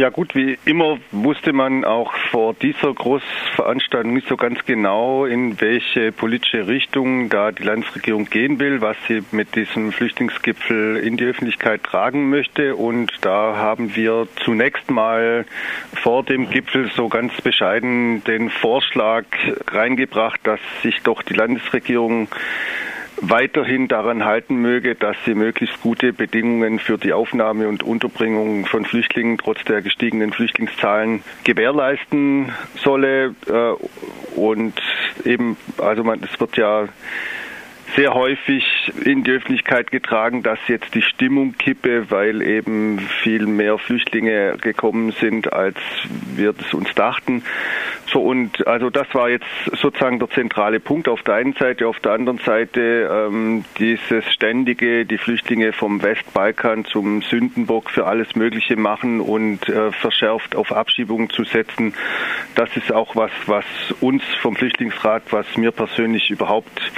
Ja gut, wie immer wusste man auch vor dieser Großveranstaltung nicht so ganz genau, in welche politische Richtung da die Landesregierung gehen will, was sie mit diesem Flüchtlingsgipfel in die Öffentlichkeit tragen möchte. Und da haben wir zunächst mal vor dem Gipfel so ganz bescheiden den Vorschlag reingebracht, dass sich doch die Landesregierung weiterhin daran halten möge, dass sie möglichst gute Bedingungen für die Aufnahme und Unterbringung von Flüchtlingen trotz der gestiegenen Flüchtlingszahlen gewährleisten solle. Äh, und eben, also man, es wird ja sehr häufig in die Öffentlichkeit getragen, dass jetzt die Stimmung kippe, weil eben viel mehr Flüchtlinge gekommen sind, als wir es uns dachten. So und also das war jetzt sozusagen der zentrale Punkt auf der einen Seite, auf der anderen Seite ähm, dieses ständige, die Flüchtlinge vom Westbalkan zum Sündenbock für alles Mögliche machen und äh, verschärft auf Abschiebungen zu setzen. Das ist auch was, was uns vom Flüchtlingsrat, was mir persönlich überhaupt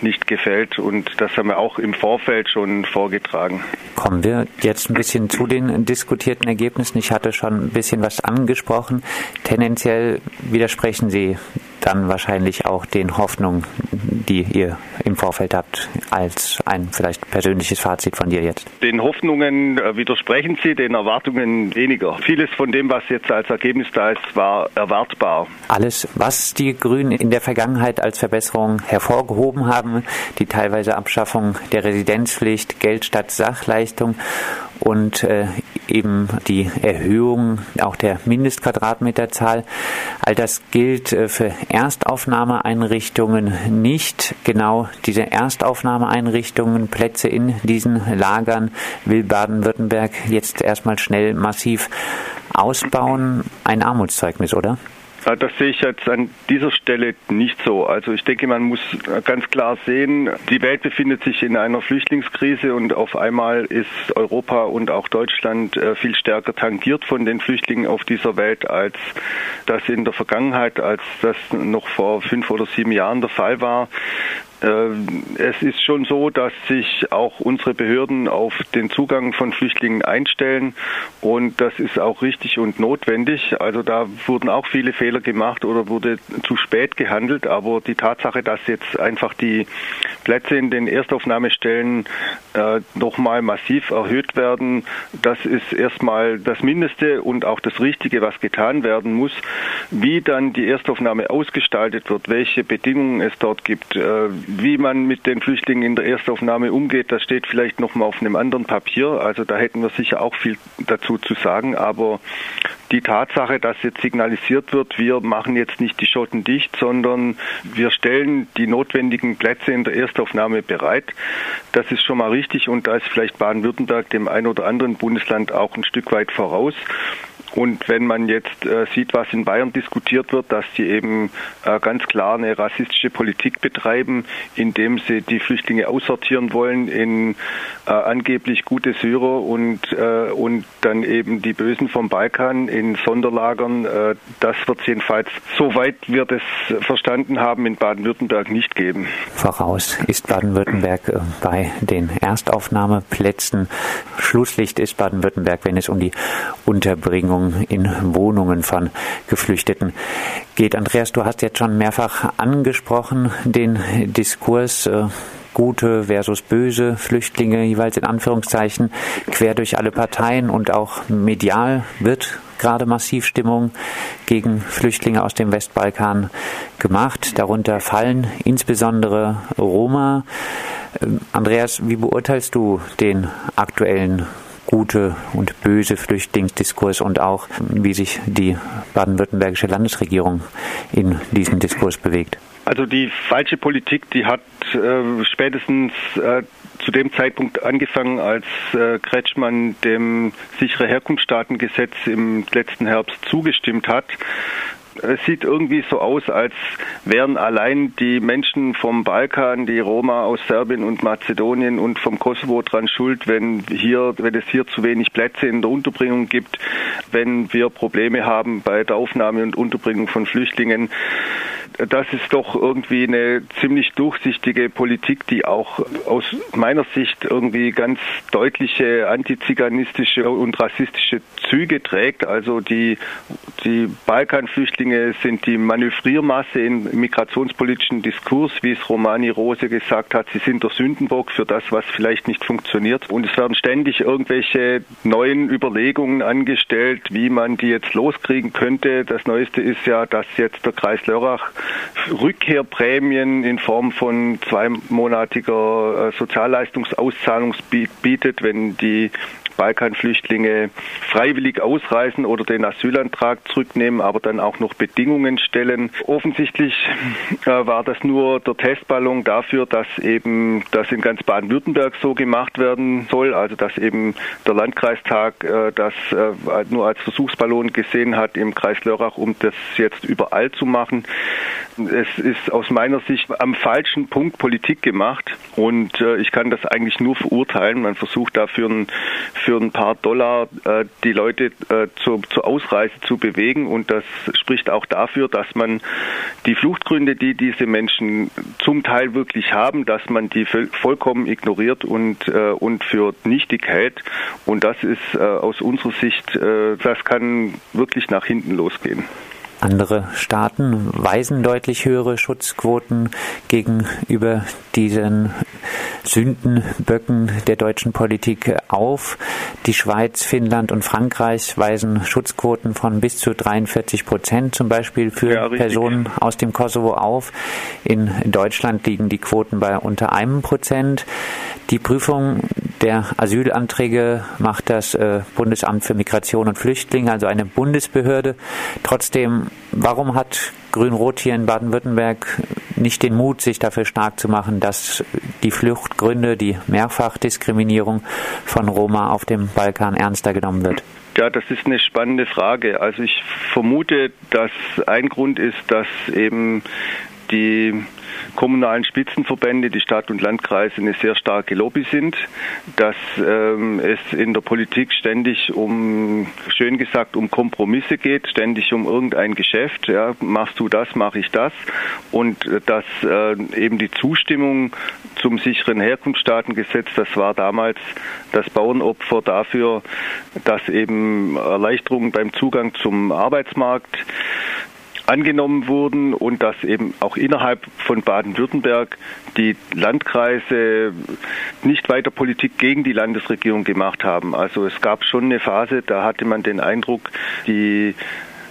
nicht gefällt. Und das haben wir auch im Vorfeld schon vorgetragen. Kommen wir jetzt ein bisschen zu den diskutierten Ergebnissen. Ich hatte schon ein bisschen was angesprochen. Tendenziell widersprechen Sie dann wahrscheinlich auch den Hoffnungen, die ihr im Vorfeld habt, als ein vielleicht persönliches Fazit von dir jetzt? Den Hoffnungen äh, widersprechen sie, den Erwartungen weniger. Vieles von dem, was jetzt als Ergebnis da ist, war erwartbar. Alles, was die Grünen in der Vergangenheit als Verbesserung hervorgehoben haben, die teilweise Abschaffung der Residenzpflicht, Geld statt Sachleistung und äh, eben die Erhöhung auch der Mindestquadratmeterzahl. All das gilt äh, für Erstaufnahmeeinrichtungen nicht. Genau diese Erstaufnahmeeinrichtungen, Plätze in diesen Lagern will Baden-Württemberg jetzt erstmal schnell massiv ausbauen. Ein Armutszeugnis, oder? Das sehe ich jetzt an dieser Stelle nicht so. Also ich denke, man muss ganz klar sehen, die Welt befindet sich in einer Flüchtlingskrise und auf einmal ist Europa und auch Deutschland äh, viel stärker tangiert von den Flüchtlingen auf dieser Welt, als das in der Vergangenheit, als das noch vor fünf oder sieben Jahren der Fall war. Äh, es ist schon so, dass sich auch unsere Behörden auf den Zugang von Flüchtlingen einstellen und das ist auch richtig und notwendig. Also da wurden auch viele Fehler gemacht oder wurde zu spät gehandelt, aber die Tatsache, dass jetzt einfach die Plätze in den Erstaufnahmestellen äh, nochmal massiv erhöht werden, das ist erstmal das Mindeste und auch das Richtige, was getan werden muss. Wie dann die Erstaufnahme ausgestaltet wird, welche Bedingungen es dort gibt, äh, wie man mit den Flüchtlingen in der Erstaufnahme umgeht, das steht vielleicht noch mal auf einem anderen Papier. Also da hätten wir sicher auch viel dazu zu sagen. Aber die Tatsache, dass jetzt signalisiert wird, wir machen jetzt nicht die Schotten dicht, sondern wir stellen die notwendigen Plätze in der Erstaufnahme bereit, das ist schon mal richtig und da ist vielleicht Baden-Württemberg dem einen oder anderen Bundesland auch ein Stück weit voraus. Und wenn man jetzt äh, sieht, was in Bayern diskutiert wird, dass die eben äh, ganz klar eine rassistische Politik betreiben, indem sie die Flüchtlinge aussortieren wollen in äh, angeblich gute Syrer und, äh, und dann eben die Bösen vom Balkan in Sonderlagern, äh, das wird es jedenfalls, soweit wir das verstanden haben, in Baden-Württemberg nicht geben. Voraus ist Baden-Württemberg äh, bei den Erstaufnahmeplätzen. Schlusslicht ist Baden-Württemberg, wenn es um die Unterbringung Unterbringung in Wohnungen von Geflüchteten geht. Andreas, du hast jetzt schon mehrfach angesprochen den Diskurs äh, gute versus böse Flüchtlinge jeweils in Anführungszeichen quer durch alle Parteien und auch medial wird gerade massiv Stimmung gegen Flüchtlinge aus dem Westbalkan gemacht. Darunter fallen insbesondere Roma. Ähm, Andreas, wie beurteilst du den aktuellen gute und böse Flüchtlingsdiskurs und auch, wie sich die baden-württembergische Landesregierung in diesem Diskurs bewegt? Also die falsche Politik, die hat äh, spätestens äh, zu dem Zeitpunkt angefangen, als äh, Kretschmann dem sichere Herkunftsstaatengesetz im letzten Herbst zugestimmt hat es sieht irgendwie so aus, als wären allein die Menschen vom Balkan, die Roma aus Serbien und Mazedonien und vom Kosovo dran schuld, wenn hier, wenn es hier zu wenig Plätze in der Unterbringung gibt, wenn wir Probleme haben bei der Aufnahme und Unterbringung von Flüchtlingen. Das ist doch irgendwie eine ziemlich durchsichtige Politik, die auch aus meiner Sicht irgendwie ganz deutliche antiziganistische und rassistische Züge trägt. Also die, die Balkanflüchtlinge sind die Manövriermasse im migrationspolitischen Diskurs, wie es Romani Rose gesagt hat. Sie sind der Sündenbock für das, was vielleicht nicht funktioniert. Und es werden ständig irgendwelche neuen Überlegungen angestellt, wie man die jetzt loskriegen könnte. Das Neueste ist ja, dass jetzt der Kreis Lörrach Rückkehrprämien in Form von zweimonatiger äh, Sozialleistungsauszahlung bietet, wenn die Balkanflüchtlinge freiwillig ausreisen oder den Asylantrag zurücknehmen, aber dann auch noch Bedingungen stellen. Offensichtlich äh, war das nur der Testballon dafür, dass eben das in ganz Baden-Württemberg so gemacht werden soll, also dass eben der Landkreistag äh, das äh, nur als Versuchsballon gesehen hat im Kreis Lörrach, um das jetzt überall zu machen. Es ist aus meiner Sicht am falschen Punkt Politik gemacht und äh, ich kann das eigentlich nur verurteilen. Man versucht dafür ein, für ein paar Dollar äh, die Leute äh, zur, zur Ausreise zu bewegen. Und das spricht auch dafür, dass man die Fluchtgründe, die diese Menschen zum Teil wirklich haben, dass man die vollkommen ignoriert und, äh, und für nichtig hält. Und das ist äh, aus unserer Sicht, äh, das kann wirklich nach hinten losgehen. Andere Staaten weisen deutlich höhere Schutzquoten gegenüber diesen Sündenböcken der deutschen Politik auf. Die Schweiz, Finnland und Frankreich weisen Schutzquoten von bis zu 43 Prozent zum Beispiel für ja, Personen aus dem Kosovo auf. In Deutschland liegen die Quoten bei unter einem Prozent. Die Prüfung der Asylanträge macht das äh, Bundesamt für Migration und Flüchtlinge, also eine Bundesbehörde. Trotzdem, warum hat Grün-Rot hier in Baden-Württemberg nicht den Mut, sich dafür stark zu machen, dass die Fluchtgründe, die Mehrfachdiskriminierung von Roma auf dem Balkan ernster genommen wird? Ja, das ist eine spannende Frage. Also ich vermute, dass ein Grund ist, dass eben die kommunalen Spitzenverbände, die Stadt- und Landkreise eine sehr starke Lobby sind, dass ähm, es in der Politik ständig um, schön gesagt, um Kompromisse geht, ständig um irgendein Geschäft. Ja, machst du das, mache ich das. Und äh, dass äh, eben die Zustimmung zum sicheren Herkunftsstaatengesetz, das war damals das Bauernopfer dafür, dass eben Erleichterungen beim Zugang zum Arbeitsmarkt angenommen wurden und dass eben auch innerhalb von Baden-Württemberg die Landkreise nicht weiter Politik gegen die Landesregierung gemacht haben. Also es gab schon eine Phase, da hatte man den Eindruck, die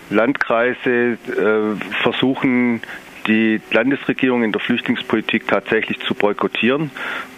Landkreise äh, versuchen die Landesregierung in der Flüchtlingspolitik tatsächlich zu boykottieren.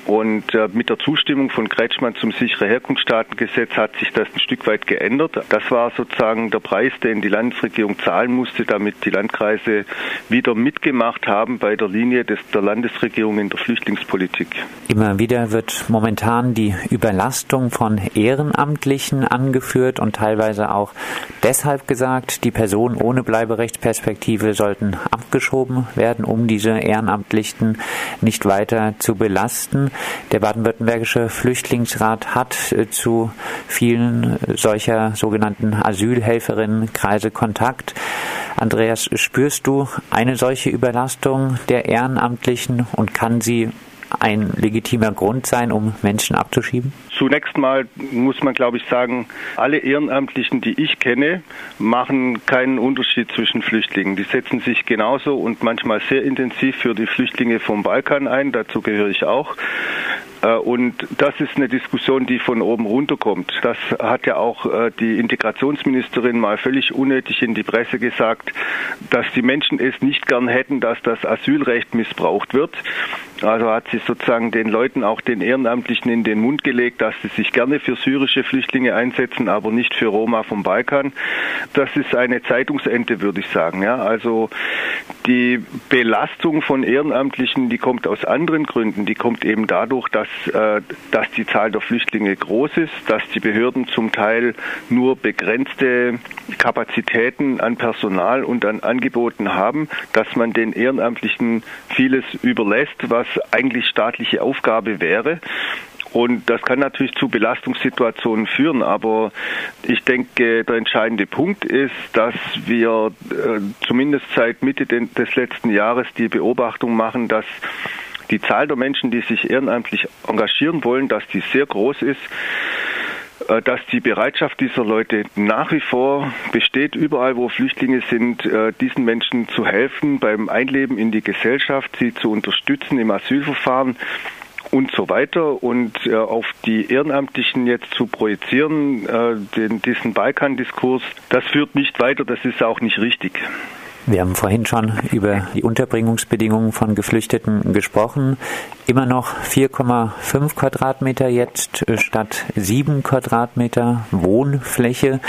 Und äh, mit der Zustimmung von Kretschmann zum sichere Herkunftsstaatengesetz hat sich das ein Stück weit geändert. Das war sozusagen der Preis, den die Landesregierung zahlen musste, damit die Landkreise wieder mitgemacht haben bei der Linie des, der Landesregierung in der Flüchtlingspolitik. Immer wieder wird momentan die Überlastung von Ehrenamtlichen angeführt und teilweise auch deshalb gesagt, die Personen ohne Bleiberechtsperspektive sollten abgeschoben werden, um diese Ehrenamtlichen nicht weiter zu belasten. Der baden-württembergische Flüchtlingsrat hat äh, zu vielen äh, solcher sogenannten Asylhelferinnenkreise Kontakt. Andreas, spürst du eine solche Überlastung der Ehrenamtlichen und kann sie ein legitimer Grund sein, um Menschen abzuschieben? Zunächst mal muss man, glaube ich, sagen, alle Ehrenamtlichen, die ich kenne, machen keinen Unterschied zwischen Flüchtlingen. Die setzen sich genauso und manchmal sehr intensiv für die Flüchtlinge vom Balkan ein. Dazu gehöre ich auch. Äh, und das ist eine Diskussion, die von oben runterkommt. Das hat ja auch äh, die Integrationsministerin mal völlig unnötig in die Presse gesagt, dass die Menschen es nicht gern hätten, dass das Asylrecht missbraucht wird. Also hat sie sozusagen den Leuten, auch den Ehrenamtlichen in den Mund gelegt, dass sie sich gerne für syrische Flüchtlinge einsetzen, aber nicht für Roma vom Balkan. Das ist eine Zeitungsente, würde ich sagen. Ja, also die Belastung von Ehrenamtlichen, die kommt aus anderen Gründen. Die kommt eben dadurch, dass, äh, dass die Zahl der Flüchtlinge groß ist, dass die Behörden zum Teil nur begrenzte Kapazitäten an Personal und an Angeboten haben, dass man den Ehrenamtlichen vieles überlässt, was eigentlich staatliche Aufgabe wäre. Und das kann natürlich zu Belastungssituationen führen, aber ich denke, der entscheidende Punkt ist, dass wir äh, zumindest seit Mitte des letzten Jahres die Beobachtung machen, dass die Zahl der Menschen, die sich ehrenamtlich engagieren wollen, dass die sehr groß ist dass die Bereitschaft dieser Leute nach wie vor besteht, überall wo Flüchtlinge sind, äh, diesen Menschen zu helfen beim Einleben in die Gesellschaft, sie zu unterstützen im Asylverfahren und so weiter und äh, auf die Ehrenamtlichen jetzt zu projizieren, äh, den, diesen Balkan-Diskurs, das führt nicht weiter, das ist auch nicht richtig. Wir haben vorhin schon über die Unterbringungsbedingungen von Geflüchteten gesprochen. Immer noch 4,5 Quadratmeter jetzt statt 7 Quadratmeter Wohnfläche.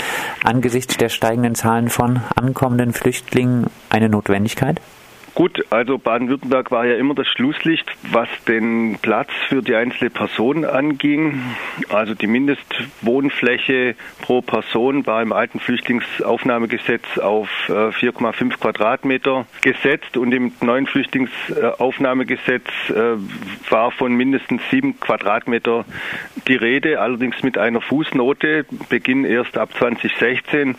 Angesichts der steigenden Zahlen von ankommenden Flüchtlingen eine Notwendigkeit? Gut, also Baden-Württemberg war ja immer das Schlusslicht, was den Platz für die einzelne Person anging. Also die Mindestwohnfläche pro Person war im alten Flüchtlingsaufnahmegesetz auf 4,5 äh, Quadratmeter gesetzt und im neuen Flüchtlingsaufnahmegesetz äh, war von mindestens sieben Quadratmeter die Rede, allerdings mit einer Fußnote, Beginn erst ab 2016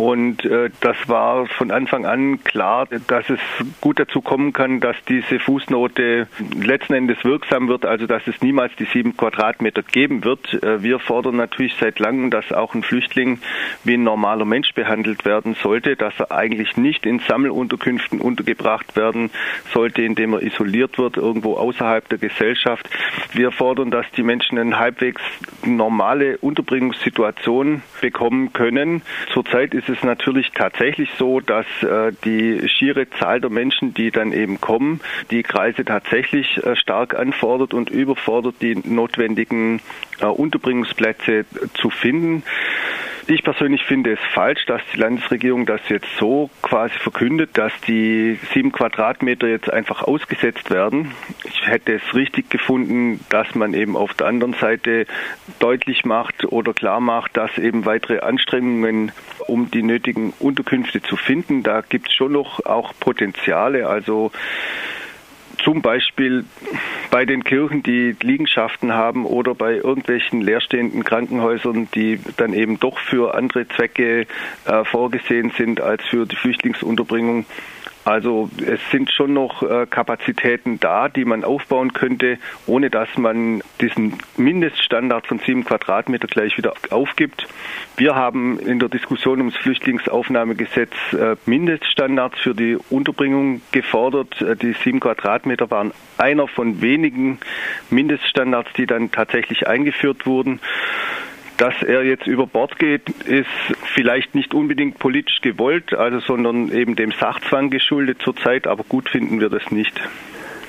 und äh, das war von Anfang an klar, dass es gut dazu kommen kann, dass diese Fußnote letzten Endes wirksam wird, also dass es niemals die sieben Quadratmeter geben wird. Äh, wir fordern natürlich seit langem, dass auch ein Flüchtling wie ein normaler Mensch behandelt werden sollte, dass er eigentlich nicht in Sammelunterkünften untergebracht werden sollte, indem er isoliert wird, irgendwo außerhalb der Gesellschaft. Wir fordern, dass die Menschen eine halbwegs normale Unterbringungssituation bekommen können. Zurzeit ist es natürlich tatsächlich so, dass äh, die schiere Zahl der Menschen, die dann eben kommen, die Kreise tatsächlich äh, stark anfordert und überfordert, die notwendigen äh, Unterbringungsplätze zu finden. Ich persönlich finde es falsch, dass die Landesregierung das jetzt so quasi verkündet, dass die sieben Quadratmeter jetzt einfach ausgesetzt werden. Ich hätte es richtig gefunden, dass man eben auf der anderen Seite deutlich macht oder klar macht, dass eben weitere Anstrengungen, um die nötigen Unterkünfte zu finden, da gibt es schon noch auch Potenziale. Also zum Beispiel bei den Kirchen, die Liegenschaften haben oder bei irgendwelchen leerstehenden Krankenhäusern, die dann eben doch für andere Zwecke äh, vorgesehen sind als für die Flüchtlingsunterbringung. Also es sind schon noch äh, Kapazitäten da, die man aufbauen könnte, ohne dass man diesen Mindeststandard von sieben Quadratmeter gleich wieder aufgibt. Wir haben in der Diskussion ums Flüchtlingsaufnahmegesetz äh, Mindeststandards für die Unterbringung gefordert. Äh, die sieben Quadratmeter waren einer von wenigen Mindeststandards, die dann tatsächlich eingeführt wurden. Dass er jetzt über Bord geht, ist vielleicht nicht unbedingt politisch gewollt, also sondern eben dem Sachzwang geschuldet zurzeit, aber gut finden wir das nicht.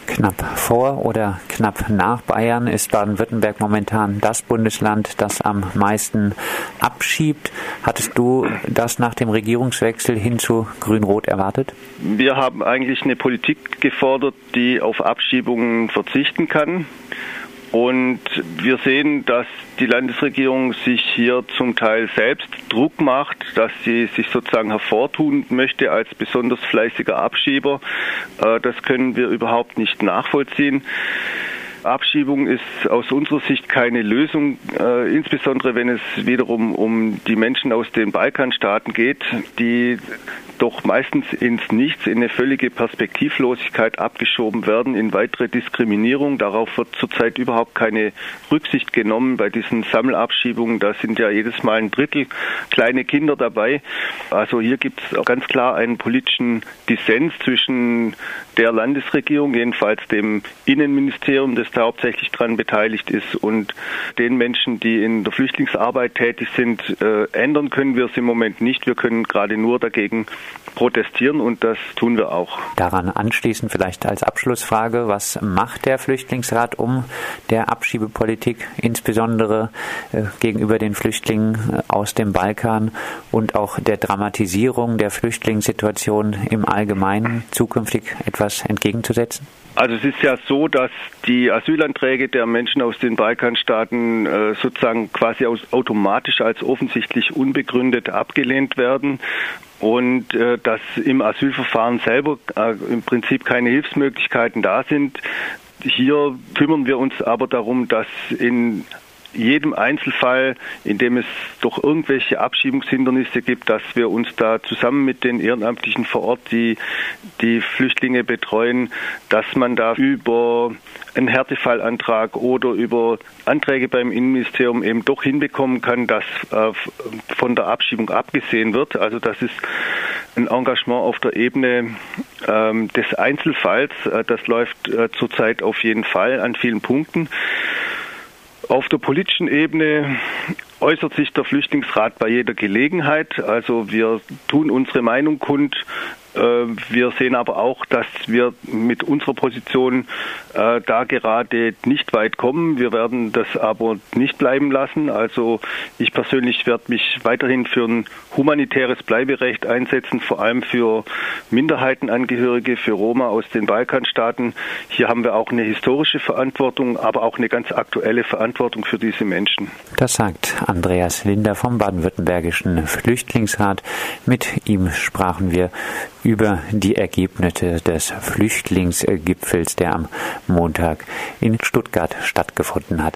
Knapp vor oder knapp nach Bayern ist Baden-Württemberg momentan das Bundesland, das am meisten abschiebt. Hattest du das nach dem Regierungswechsel hin zu Grün-Rot erwartet? Wir haben eigentlich eine Politik gefordert, die auf Abschiebungen verzichten kann. Und wir sehen, dass die Landesregierung sich hier zum Teil selbst Druck macht, dass sie sich sozusagen hervortun möchte als besonders fleißiger Abschieber. Äh, das können wir überhaupt nicht nachvollziehen. Abschiebung ist aus unserer Sicht keine Lösung, äh, insbesondere wenn es wiederum um die Menschen aus den Balkanstaaten geht, die doch meistens ins Nichts, in eine völlige Perspektivlosigkeit abgeschoben werden, in weitere Diskriminierung. Darauf wird zurzeit überhaupt keine Rücksicht genommen bei diesen Sammelabschiebungen. Da sind ja jedes Mal ein Drittel kleine Kinder dabei. Also hier gibt es ganz klar einen politischen Dissens zwischen der Landesregierung, jedenfalls dem Innenministerium, das da hauptsächlich daran beteiligt ist, und den Menschen, die in der Flüchtlingsarbeit tätig sind. Äh, ändern können wir es im Moment nicht. Wir können gerade nur dagegen protestieren und das tun wir auch. Daran anschließend vielleicht als Abschlussfrage, was macht der Flüchtlingsrat um der Abschiebepolitik, insbesondere äh, gegenüber den Flüchtlingen äh, aus dem Balkan und auch der Dramatisierung der Flüchtlingssituation im Allgemeinen zukünftig etwas entgegenzusetzen? Also es ist ja so, dass die Asylanträge der Menschen aus den Balkanstaaten äh, sozusagen quasi aus, automatisch als offensichtlich unbegründet abgelehnt werden und äh, dass im Asylverfahren selber äh, im Prinzip keine Hilfsmöglichkeiten da sind. hier kümmern wir uns aber darum, dass in jedem Einzelfall, in dem es doch irgendwelche Abschiebungshindernisse gibt, dass wir uns da zusammen mit den Ehrenamtlichen vor Ort, die die Flüchtlinge betreuen, dass man da über einen Härtefallantrag oder über Anträge beim Innenministerium eben doch hinbekommen kann, dass äh, von der Abschiebung abgesehen wird. Also das ist ein Engagement auf der Ebene ähm, des Einzelfalls. Äh, das läuft äh, zurzeit auf jeden Fall an vielen Punkten. Auf der politischen Ebene äußert sich der Flüchtlingsrat bei jeder Gelegenheit. Also wir tun unsere Meinung kund wir sehen aber auch, dass wir mit unserer Position äh, da gerade nicht weit kommen. Wir werden das aber nicht bleiben lassen. Also ich persönlich werde mich weiterhin für ein humanitäres Bleiberecht einsetzen, vor allem für Minderheitenangehörige, für Roma aus den Balkanstaaten. Hier haben wir auch eine historische Verantwortung, aber auch eine ganz aktuelle Verantwortung für diese Menschen. Das sagt Andreas Linder vom Baden-Württembergischen Flüchtlingsrat. Mit ihm sprachen wir über die Ergebnisse des Flüchtlingsgipfels, der am Montag in Stuttgart stattgefunden hat.